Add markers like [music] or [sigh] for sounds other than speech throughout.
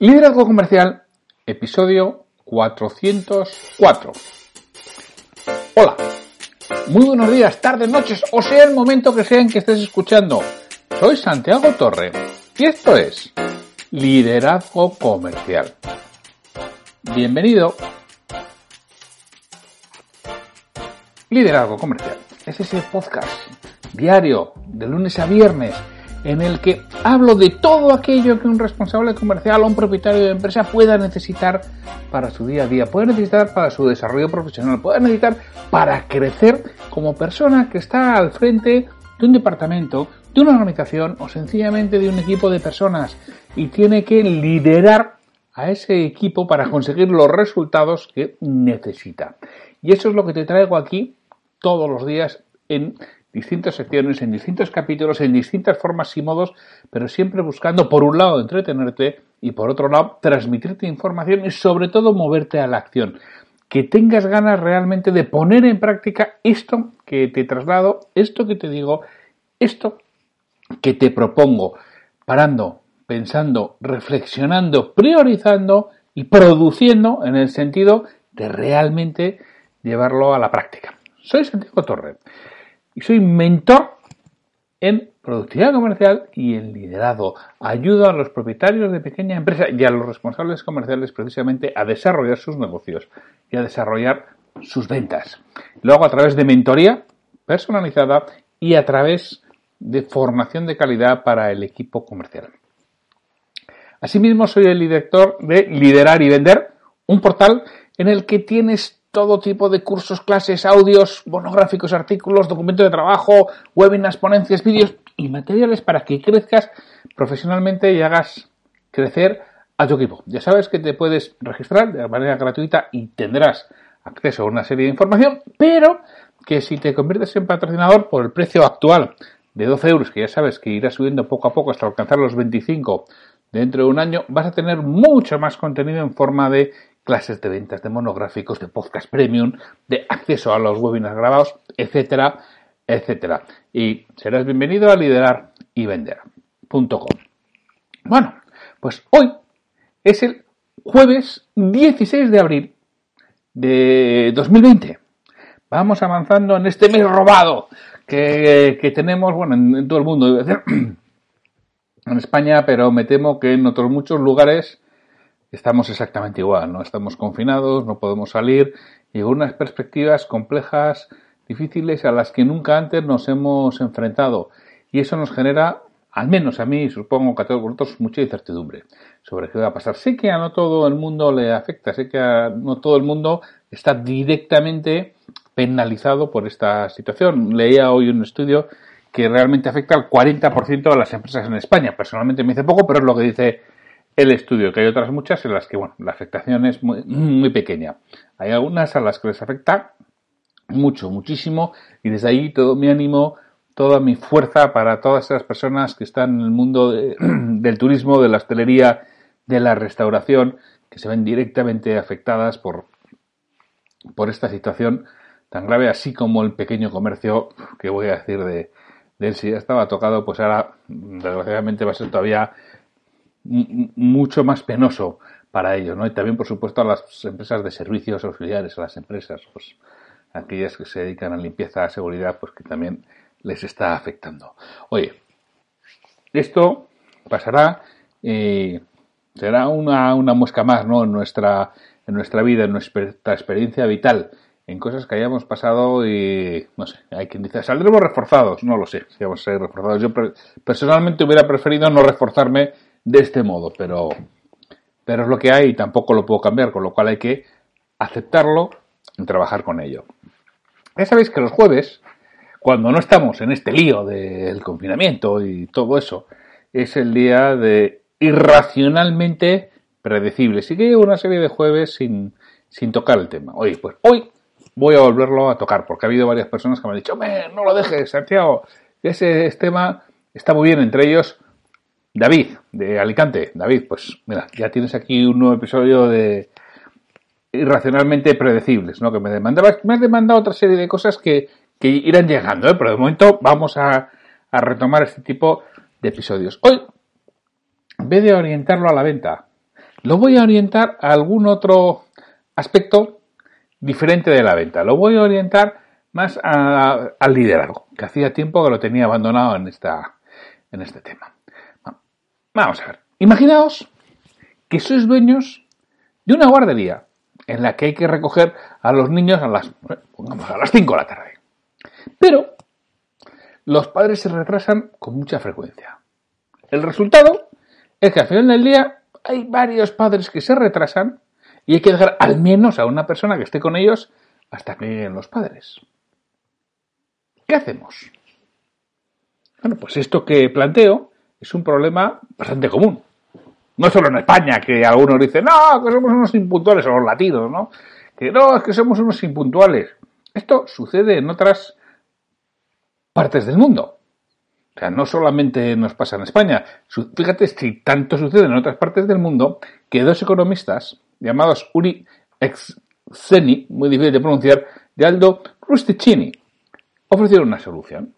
Liderazgo Comercial, episodio 404. Hola, muy buenos días, tardes, noches, o sea el momento que sea en que estés escuchando. Soy Santiago Torre y esto es Liderazgo Comercial. Bienvenido. Liderazgo Comercial es ese podcast diario de lunes a viernes en el que hablo de todo aquello que un responsable comercial o un propietario de empresa pueda necesitar para su día a día, puede necesitar para su desarrollo profesional, puede necesitar para crecer como persona que está al frente de un departamento, de una organización o sencillamente de un equipo de personas y tiene que liderar a ese equipo para conseguir los resultados que necesita. Y eso es lo que te traigo aquí todos los días en distintas secciones, en distintos capítulos, en distintas formas y modos, pero siempre buscando, por un lado, entretenerte y por otro lado, transmitirte información y sobre todo moverte a la acción. Que tengas ganas realmente de poner en práctica esto que te traslado, esto que te digo, esto que te propongo, parando, pensando, reflexionando, priorizando y produciendo en el sentido de realmente llevarlo a la práctica. Soy Santiago Torre y soy mentor en productividad comercial y en liderazgo. Ayudo a los propietarios de pequeña empresa y a los responsables comerciales precisamente a desarrollar sus negocios y a desarrollar sus ventas. Lo hago a través de mentoría personalizada y a través de formación de calidad para el equipo comercial. Asimismo, soy el director de Liderar y Vender, un portal en el que tienes todo tipo de cursos, clases, audios, monográficos, artículos, documentos de trabajo, webinars, ponencias, vídeos y materiales para que crezcas profesionalmente y hagas crecer a tu equipo. Ya sabes que te puedes registrar de manera gratuita y tendrás acceso a una serie de información, pero que si te conviertes en patrocinador por el precio actual de 12 euros, que ya sabes que irá subiendo poco a poco hasta alcanzar los 25 dentro de un año, vas a tener mucho más contenido en forma de clases de ventas, de monográficos, de podcast premium, de acceso a los webinars grabados, etcétera, etcétera. Y serás bienvenido a liderar y vender.com. Bueno, pues hoy es el jueves 16 de abril de 2020. Vamos avanzando en este mes robado que, tenemos, bueno, en, en, todo el mundo, [clears throat] en España, pero me temo que en otros muchos lugares estamos exactamente igual, ¿no? Estamos confinados, no podemos salir y con unas perspectivas complejas, difíciles a las que nunca antes nos hemos enfrentado. Y eso nos genera, al menos a mí, supongo que a todos vosotros, mucha incertidumbre sobre qué va a pasar. Sé que a no todo el mundo le afecta, sé que a no todo el mundo está directamente penalizado por esta situación. Leía hoy un estudio que realmente afecta al 40% de las empresas en España. Personalmente me dice poco, pero es lo que dice el estudio, que hay otras muchas en las que, bueno, la afectación es muy, muy pequeña. Hay algunas a las que les afecta mucho, muchísimo, y desde ahí todo mi ánimo, toda mi fuerza para todas esas personas que están en el mundo [clears throat] del turismo, de la hostelería, de la restauración, que se ven directamente afectadas por, por esta situación tan grave, así como el pequeño comercio, que voy a decir de, de él, si ya estaba tocado, pues ahora desgraciadamente va a ser todavía mucho más penoso para ellos, ¿no? Y también, por supuesto, a las empresas de servicios auxiliares, a las empresas, pues aquellas que se dedican a limpieza, a seguridad, pues que también les está afectando. Oye, esto pasará, y será una, una muesca más, ¿no? En nuestra, en nuestra vida, en nuestra experiencia vital, en cosas que hayamos pasado y, no sé, hay quien dice, saldremos reforzados, no lo sé, si vamos a ser reforzados. Yo personalmente hubiera preferido no reforzarme de este modo, pero, pero es lo que hay y tampoco lo puedo cambiar, con lo cual hay que aceptarlo y trabajar con ello. Ya sabéis que los jueves, cuando no estamos en este lío del confinamiento y todo eso, es el día de irracionalmente predecible. Sí que llevo una serie de jueves sin, sin tocar el tema. Oye, pues hoy voy a volverlo a tocar, porque ha habido varias personas que me han dicho, no lo dejes, Santiago, ese tema está muy bien, entre ellos David, de Alicante. David, pues mira, ya tienes aquí un nuevo episodio de irracionalmente predecibles, ¿no? Que me demandabas, me has demandado otra serie de cosas que, que irán llegando, ¿eh? Pero de momento vamos a, a retomar este tipo de episodios. Hoy, en vez de orientarlo a la venta, lo voy a orientar a algún otro aspecto diferente de la venta. Lo voy a orientar más al liderazgo, que hacía tiempo que lo tenía abandonado en, esta, en este tema. Vamos a ver. Imaginaos que sois dueños de una guardería en la que hay que recoger a los niños a las, a las 5 de la tarde. Pero los padres se retrasan con mucha frecuencia. El resultado es que al final del día hay varios padres que se retrasan y hay que dejar al menos a una persona que esté con ellos hasta que lleguen los padres. ¿Qué hacemos? Bueno, pues esto que planteo es un problema bastante común. No solo en España, que algunos dicen, no, que somos unos impuntuales, o los latinos, ¿no? Que no, es que somos unos impuntuales. Esto sucede en otras partes del mundo. O sea, no solamente nos pasa en España. Fíjate si tanto sucede en otras partes del mundo que dos economistas llamados Uri Exeni, muy difícil de pronunciar, y Aldo Rusticini, ofrecieron una solución.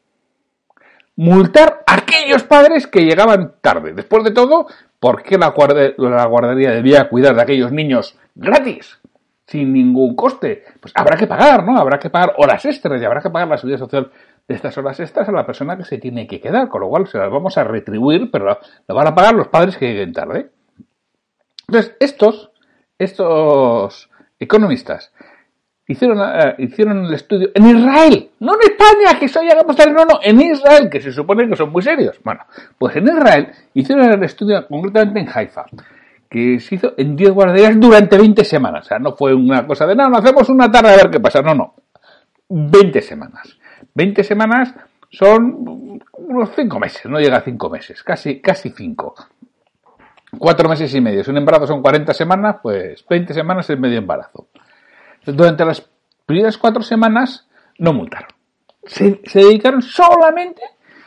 Multar a aquellos padres que llegaban tarde. Después de todo, ¿por qué la, guardería debía cuidar de aquellos niños gratis? Sin ningún coste. Pues habrá que pagar, ¿no? Habrá que pagar horas extras y habrá que pagar la seguridad social de estas horas extras a la persona que se tiene que quedar, con lo cual se las vamos a retribuir, pero lo van a pagar los padres que lleguen tarde. Entonces, estos, estos economistas hicieron, eh, hicieron el estudio en Israel, no en España, que soy hagamos no, no, en Israel, que se supone que son muy serios. Bueno, pues en Israel hicieron el estudio concretamente en Haifa, que se hizo en 10 guarderías durante 20 semanas. O sea, no fue una cosa de, no, no hacemos una tarde a ver qué pasa, no, no. 20 semanas. 20 semanas son unos 5 meses, no llega a 5 meses, casi, casi 5. 4 meses y medio. Si un embarazo son 40 semanas, pues 20 semanas es medio embarazo. Durante las primeras 4 semanas no multaron. Se, dedicaron solamente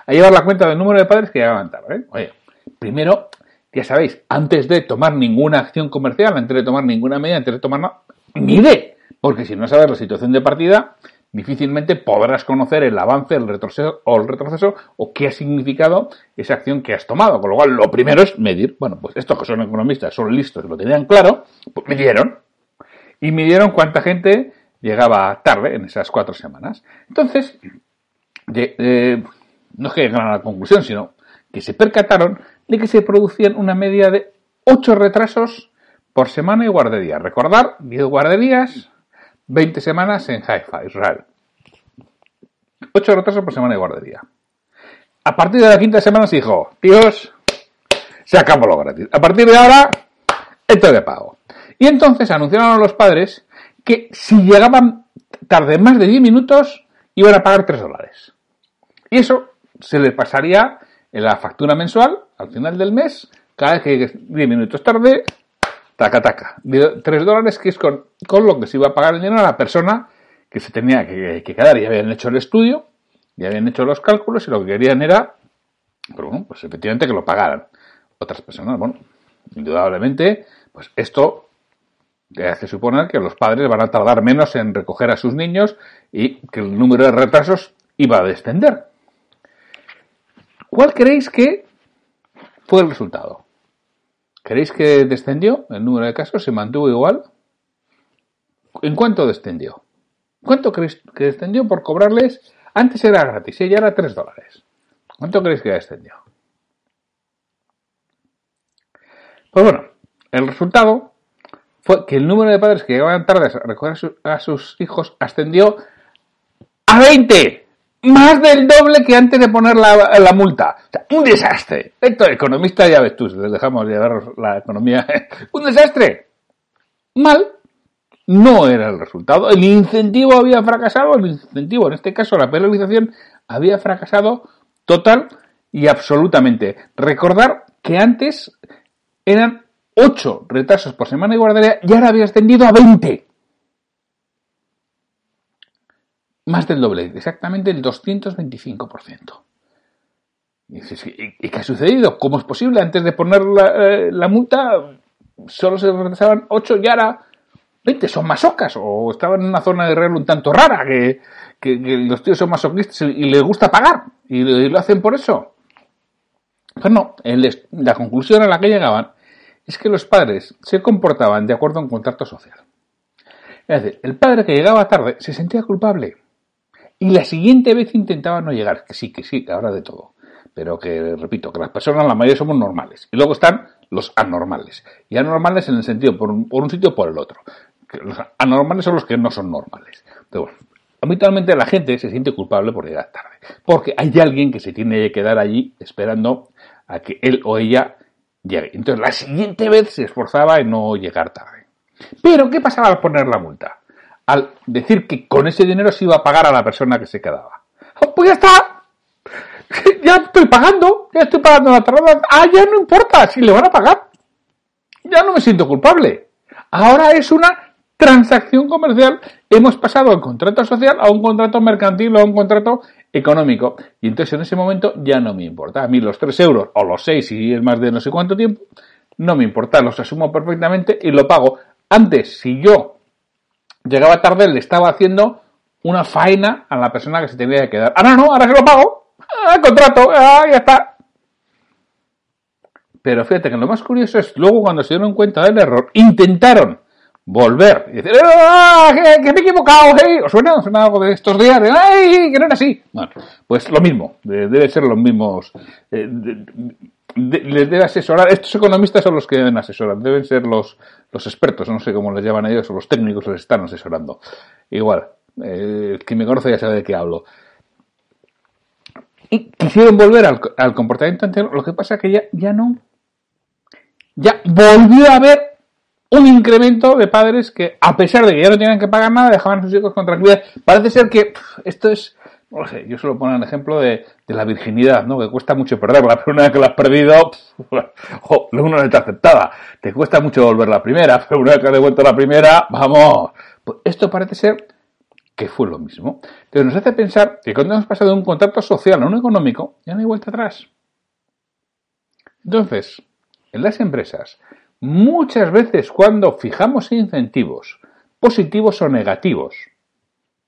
a llevar la cuenta del número de padres que llegaban tarde. ¿eh? Oye, primero, ya sabéis, antes de tomar ninguna acción comercial, antes de tomar ninguna medida, antes de tomar nada, mide, porque si no sabes la situación de partida, difícilmente podrás conocer el avance, el retroceso o el retroceso o qué ha significado esa acción que has tomado. Con lo cual, lo primero es medir. Bueno, pues estos que son economistas, son listos, lo tenían claro, pues midieron. Y midieron cuánta gente llegaba tarde en esas cuatro semanas. Entonces, eh, no es que llegaran a la conclusión, sino que se percataron de que se producían una media de ocho retrasos por semana y guardería. Recordar, 10 guarderías, 20 semanas en Haifa, Israel. 8 retrasos por semana de guardería. A partir de la quinta semana se dijo, tíos, se lo gratis. A partir de ahora, esto de pago. Y entonces anunciaron a los padres que si llegaban tarde más de 10 minutos, iban a pagar 3 dólares. Y eso se les pasaría en la factura mensual, al final del mes, cada vez que 10 minutos tarde, taca, taca. 3 dólares que es con, lo que se iba a pagar el dinero a la persona que se tenía que, quedar. Ya habían hecho el estudio, ya habían hecho los cálculos y lo que querían era, pero bueno, pues efectivamente que lo pagaran otras personas. Bueno, indudablemente, pues esto hace suponer que los padres van a tardar menos en recoger a sus niños y que el número de retrasos iba a descender. ¿Cuál creéis que fue el resultado? ¿Creéis que descendió el número de casos? ¿Se mantuvo igual? ¿En cuánto descendió? ¿Cuánto creéis que descendió por cobrarles? Antes era gratis y ya era 3 dólares. ¿Cuánto creéis que descendió? Pues bueno, el resultado que el número de padres que llegaban tarde a recoger a sus hijos ascendió a 20 más del doble que antes de poner la, multa. Un desastre. Esto, economista, ya ves tú, les dejamos llevar la economía. [laughs] un desastre. Mal. No era el resultado. El incentivo había fracasado. El incentivo, en este caso, la penalización, había fracasado total y absolutamente. Recordar que antes eran 8 retrasos por semana de guardería y ahora había extendido a 20. Más del doble, exactamente el 225%. Y, ¿Y qué ha sucedido? ¿Cómo es posible? Antes de poner la, eh, multa, solo se retrasaban 8 y ahora 20. ¿Son masocas? ¿O estaban en una zona de regla un tanto rara? Que, los tíos son masoquistas y, les gusta pagar. Y, lo hacen por eso. Pues no, la conclusión a la que llegaban es que los padres se comportaban de acuerdo a un contrato social. Es decir, el padre que llegaba tarde se sentía culpable y la siguiente vez intentaba no llegar, que sí, que sí, ahora de todo. Pero que, repito, que las personas, la mayoría somos normales. Y luego están los anormales. Y anormales en el sentido por un, por un sitio o por el otro. los anormales son los que no son normales. Pero bueno, habitualmente la gente se siente culpable por llegar tarde. Porque hay alguien que se tiene que quedar allí esperando a que él o ella Entonces la siguiente vez se esforzaba en no llegar tarde. Pero, ¿qué pasaba al poner la multa? Al decir que con ese dinero se iba a pagar a la persona que se quedaba. Oh, pues ya está. [laughs] Ya estoy pagando, ya estoy pagando la tardanza. Ah, ya no importa si le van a pagar. Ya no me siento culpable. Ahora es una transacción comercial. Hemos pasado del contrato social a un contrato mercantil o a un contrato económico. Y entonces en ese momento ya no me importa. A mí los 3 euros o los 6 si es más de no sé cuánto tiempo, no me importa. Los asumo perfectamente y lo pago. Antes, si yo llegaba tarde, le estaba haciendo una faena a la persona que se tenía que quedar. Ahora no, ahora se lo pago. Ah, contrato, ah, ya está. Pero fíjate que lo más curioso es luego cuando se dieron cuenta del error, intentaron volver y decir, ¡Ah, que, me he equivocado! ¿Os suena? suena algo de estos días? ¡Ay, que no era así! Bueno, pues lo mismo, debe ser los mismos. Eh, les debe asesorar, estos economistas son los que deben asesorar, deben ser los, los expertos, no sé cómo les llaman ellos, o los técnicos les están asesorando. Igual, eh, el me conoce ya sabe de qué hablo. Y quisieron volver al, al comportamiento anterior, lo que pasa que ya, ya no. Ya volvió a haber un incremento de padres que, a pesar de que ya no tenían que pagar nada, dejaban a sus hijos con tranquilidad. Parece ser que esto es, no sé, yo solo pongo el ejemplo de, la virginidad, ¿no? Que cuesta mucho perderla, pero una vez que la has perdido, [laughs] oh, uno no te aceptada. Te cuesta mucho volver la primera, [laughs] pero una vez que has devuelto la primera, vamos. Pues esto parece ser que fue lo mismo. Pero nos hace pensar que cuando hemos pasado de un contrato social a un económico, ya no hay vuelta atrás. Entonces, en las empresas, Muchas veces cuando fijamos incentivos, positivos o negativos,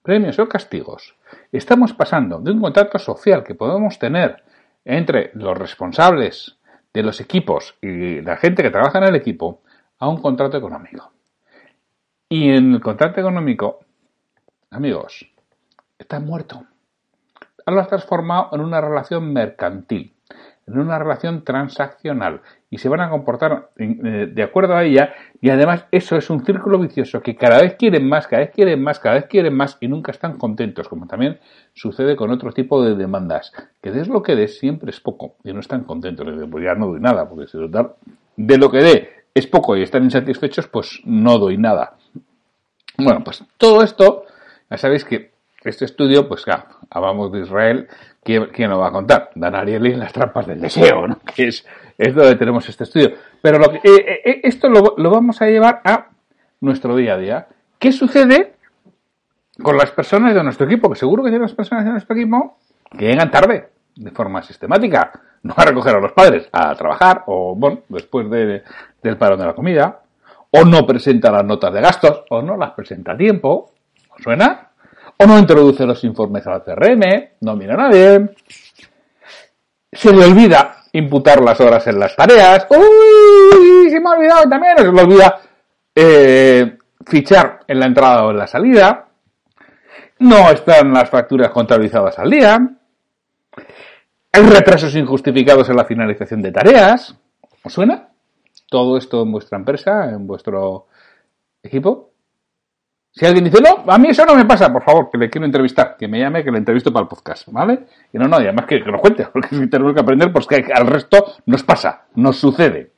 premios o castigos, estamos pasando de un contrato social que podemos tener entre los responsables de los equipos y la gente que trabaja en el equipo a un contrato económico. Y en el contrato económico, amigos, está muerto. Lo has transformado en una relación mercantil en una relación transaccional y se van a comportar eh, de acuerdo a ella y además eso es un círculo vicioso que cada vez quieren más, cada vez quieren más, cada vez quieren más y nunca están contentos, como también sucede con otro tipo de demandas, que des lo que des siempre es poco y no están contentos, pues ya no doy nada, porque si de lo que dé es poco y están insatisfechos, pues no doy nada. Bueno, pues todo esto, ya sabéis que este estudio, pues claro, hablamos de Israel, ¿quién, lo va a contar? Dan Ariely en las trampas del deseo, ¿no? [laughs] Que es, donde tenemos este estudio. Pero lo que, eh, eh, eh, esto lo, vamos a llevar a nuestro día a día. ¿Qué sucede con las personas de nuestro equipo? Que seguro que hay las personas de nuestro equipo que llegan tarde, de forma sistemática. No a recoger a los padres, a trabajar, o bueno, después de, del parón de la comida, o no presenta las notas de gastos, o no las presenta a tiempo. ¿Os suena? O no introduce los informes al CRM, no mira a nadie, se le olvida imputar las horas en las tareas, uy, se me ha olvidado también, se le olvida eh, fichar en la entrada o en la salida, no están las facturas contabilizadas al día, hay retrasos injustificados en la finalización de tareas, ¿os suena? Todo esto en vuestra empresa, en vuestro equipo. Si alguien dice, no, a mí eso no me pasa, por favor, que le quiero entrevistar, que me llame, que le entrevisto para el podcast, ¿vale? Y no, no, y además que, nos cuente, [laughs] porque si tenemos que aprender, pues que al resto nos pasa, nos sucede.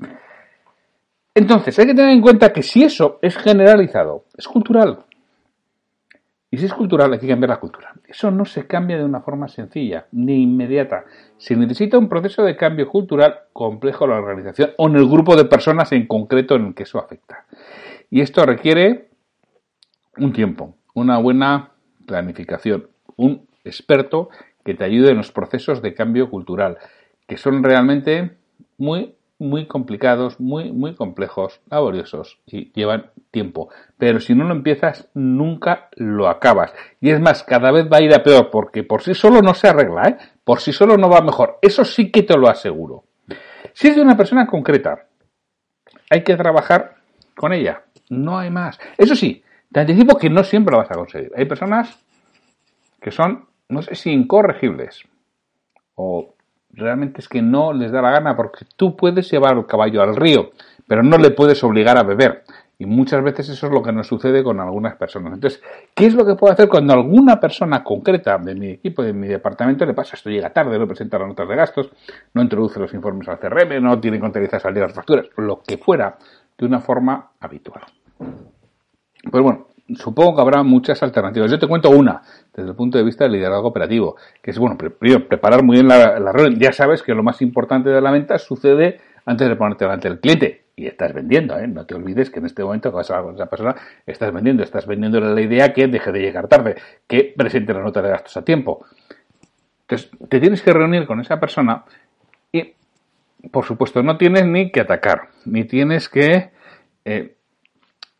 Entonces, hay que tener en cuenta que si eso es generalizado, es cultural. Y si es cultural, hay que cambiar la cultura. Eso no se cambia de una forma sencilla ni inmediata. Se necesita un proceso de cambio cultural complejo en la organización o en el grupo de personas en concreto en el que eso afecta. Y esto requiere un tiempo, una buena planificación, un experto que te ayude en los procesos de cambio cultural, que son realmente muy, muy complicados, muy, muy complejos, laboriosos y llevan tiempo. Pero si no lo empiezas, nunca lo acabas. Y es más, cada vez va a ir a peor, porque por sí solo no se arregla, ¿eh? Por sí solo no va mejor. Eso sí que te lo aseguro. Si es de una persona concreta, hay que trabajar con ella. No hay más. Eso sí, te anticipo que no siempre lo vas a conseguir. Hay personas que son, no sé si incorregibles o realmente es que no les da la gana porque tú puedes llevar el caballo al río, pero no le puedes obligar a beber. Y muchas veces eso es lo que nos sucede con algunas personas. Entonces, ¿qué es lo que puedo hacer cuando alguna persona concreta de mi equipo, de mi departamento, le pasa esto llega tarde, no presenta las notas de gastos, no introduce los informes al CRM, no tiene contabilizadas al día las facturas, lo que fuera, de una forma habitual? Pues bueno, supongo que habrá muchas alternativas. Yo te cuento una, desde el punto de vista del liderazgo operativo, que es, bueno, primero, preparar muy bien la, reunión. Ya sabes que lo más importante de la venta sucede antes de ponerte delante del cliente y estás vendiendo, ¿eh? No te olvides que en este momento que vas a esa persona estás vendiendo, estás vendiendo la idea que deje de llegar tarde, que presente la nota de gastos a tiempo. Entonces, te tienes que reunir con esa persona y, por supuesto, no tienes ni que atacar, ni tienes que eh,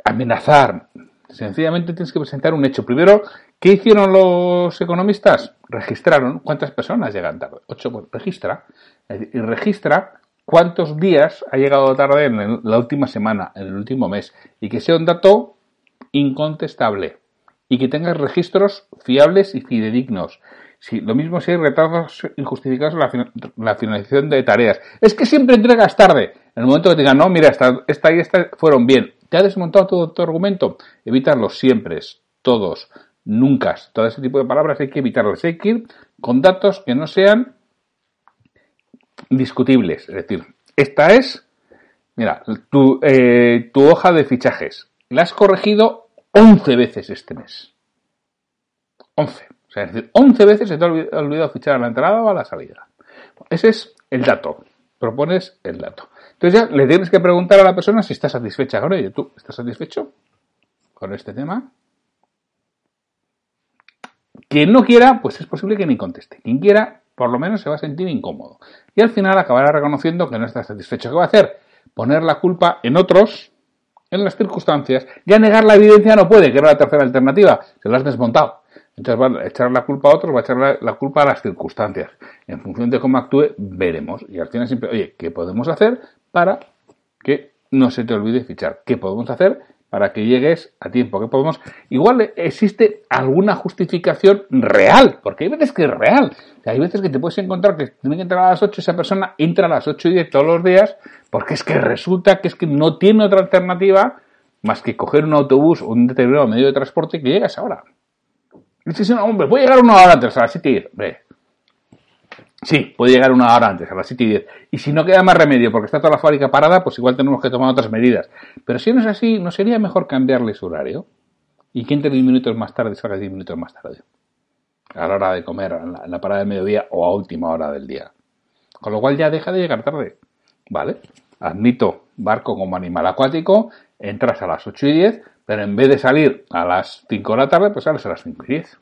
amenazar. Sencillamente tienes que presentar un hecho. Primero, ¿qué hicieron los economistas? Registraron cuántas personas llegan tarde. Ocho, pues registra. Y registra cuántos días ha llegado tarde en la última semana, en el último mes, y que sea un dato incontestable y que tengas registros fiables y fidedignos. Si, lo mismo si hay retrasos injustificados en la, finalización de tareas. Es que siempre entregas tarde. En el momento que te digan, no, mira, esta, esta y esta fueron bien. ¿Te ha desmontado todo tu argumento? Evítalos siempre, todos, nunca. Todo ese tipo de palabras hay que evitarlas. Hay que ir con datos que no sean discutibles. Es decir, esta es, mira, tu, eh, hoja de fichajes. La has corregido 11 veces este mes. 11. O sea, es decir, 11 veces se te ha olvidado fichar a la entrada o a la salida. Ese es el dato. Propones el dato. Entonces ya le tienes que preguntar a la persona si está satisfecha con ello. ¿Tú estás satisfecho con este tema? Quien no quiera, pues es posible que ni conteste. Quien quiera, por lo menos se va a sentir incómodo. Y al final acabará reconociendo que no está satisfecho. ¿Qué va a hacer? Poner la culpa en otros, en las circunstancias. Ya negar la evidencia no puede, que era la tercera alternativa. Se lo has desmontado. Entonces va a echar la culpa a otros, va a echar la, culpa a las circunstancias. En función de cómo actúe, veremos. Y al final siempre, oye, ¿qué podemos hacer para que no se te olvide fichar? ¿Qué podemos hacer para que llegues a tiempo. Que podemos, igual existe alguna justificación real, porque hay veces que es real. hay veces que te puedes encontrar que tiene que entrar a las 8 esa persona entra a las 8 y 10 todos los días, porque es que resulta que es que no tiene otra alternativa más que coger un autobús o un determinado medio de transporte que llega a esa hora. Y dices, no, hombre, voy a llegar una hora antes, a las 7 y 10. Sí, puede llegar una hora antes, a las 7 y 10. Y si no queda más remedio porque está toda la fábrica parada, pues igual tenemos que tomar otras medidas. Pero si no es así, ¿no sería mejor cambiarle su horario? Y que entre 10 minutos más tarde salga 10 minutos más tarde. A la hora de comer, en la, parada de mediodía o a última hora del día. Con lo cual ya deja de llegar tarde. ¿Vale? Admito barco como animal acuático, entras a las 8 y 10, pero en vez de salir a las 5 de la tarde, pues sales a las 5 y 10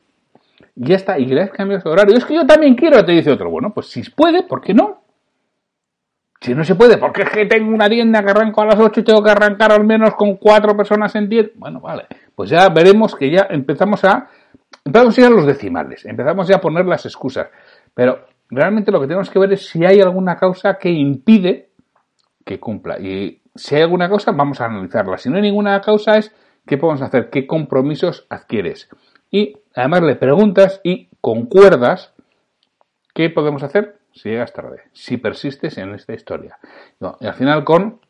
ya está, y que le has cambiado su horario. Es que yo también quiero, te dice otro. Bueno, pues si puede, ¿por qué no? Si no se puede, porque es que tengo una tienda que arranco a las 8 y tengo que arrancar al menos con cuatro personas en 10. Bueno, vale. Pues ya veremos que ya empezamos a. Empezamos a ir a los decimales, empezamos ya a poner las excusas. Pero realmente lo que tenemos que ver es si hay alguna causa que impide que cumpla. Y si hay alguna causa, vamos a analizarla. Si no hay ninguna causa, es qué podemos hacer, qué compromisos adquieres y además le preguntas y concuerdas qué podemos hacer si llegas tarde, si persistes en esta historia. y al final con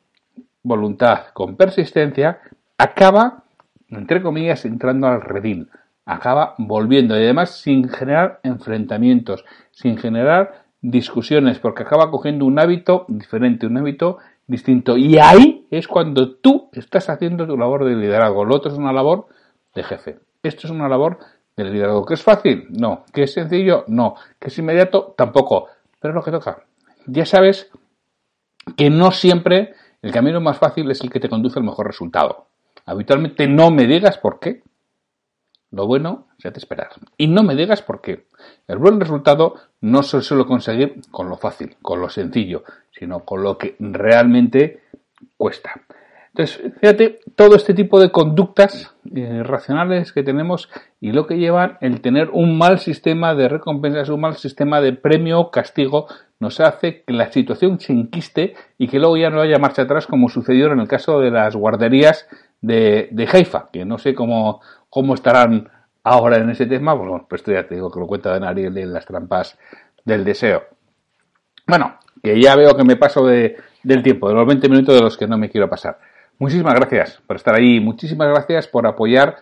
voluntad, con persistencia, acaba, entre comillas, entrando al redil, acaba volviendo y además sin generar enfrentamientos, sin generar discusiones, porque acaba cogiendo un hábito diferente, un hábito distinto. Y ahí es cuando tú estás haciendo tu labor de liderazgo. Lo otro es una labor de jefe. Esto es una labor del liderazgo. ¿Que es fácil? No. ¿Que es sencillo? No. ¿Que es inmediato? Tampoco. Pero es lo que toca. Ya sabes que no siempre el camino más fácil es el que te conduce al mejor resultado. Habitualmente no me digas por qué. Lo bueno se hace esperar. Y no me digas por qué. El buen resultado no se suele conseguir con lo fácil, con lo sencillo, sino con lo que realmente cuesta. Entonces, fíjate, todo este tipo de conductas racionales que tenemos y lo que llevan el tener un mal sistema de recompensas, un mal sistema de premio o castigo nos hace que la situación se enquiste y que luego ya no haya marcha atrás como sucedió en el caso de las guarderías de, de Haifa, que no sé cómo, cómo estarán ahora en ese tema, pues bueno, pues esto ya te digo que lo cuenta de Ariel en las trampas del deseo. Bueno, que ya veo que me paso de, del tiempo, de los 20 minutos de los que no me quiero pasar. Muchísimas gracias por estar ahí, muchísimas gracias por apoyar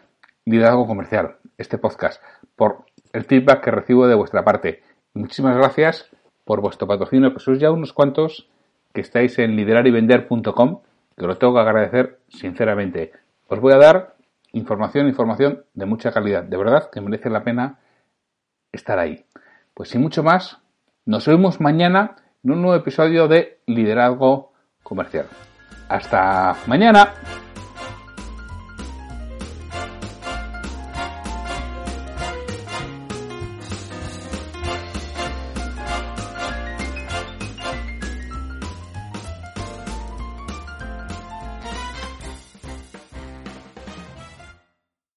Liderazgo Comercial, este podcast, por el feedback que recibo de vuestra parte. Muchísimas gracias por vuestro patrocinio, que sois ya unos cuantos que estáis en liderarivender.com, que lo tengo que agradecer sinceramente. Os voy a dar información, información de mucha calidad. De verdad que merece la pena estar ahí. Pues sin mucho más, nos vemos mañana en un nuevo episodio de Liderazgo Comercial. Hasta mañana.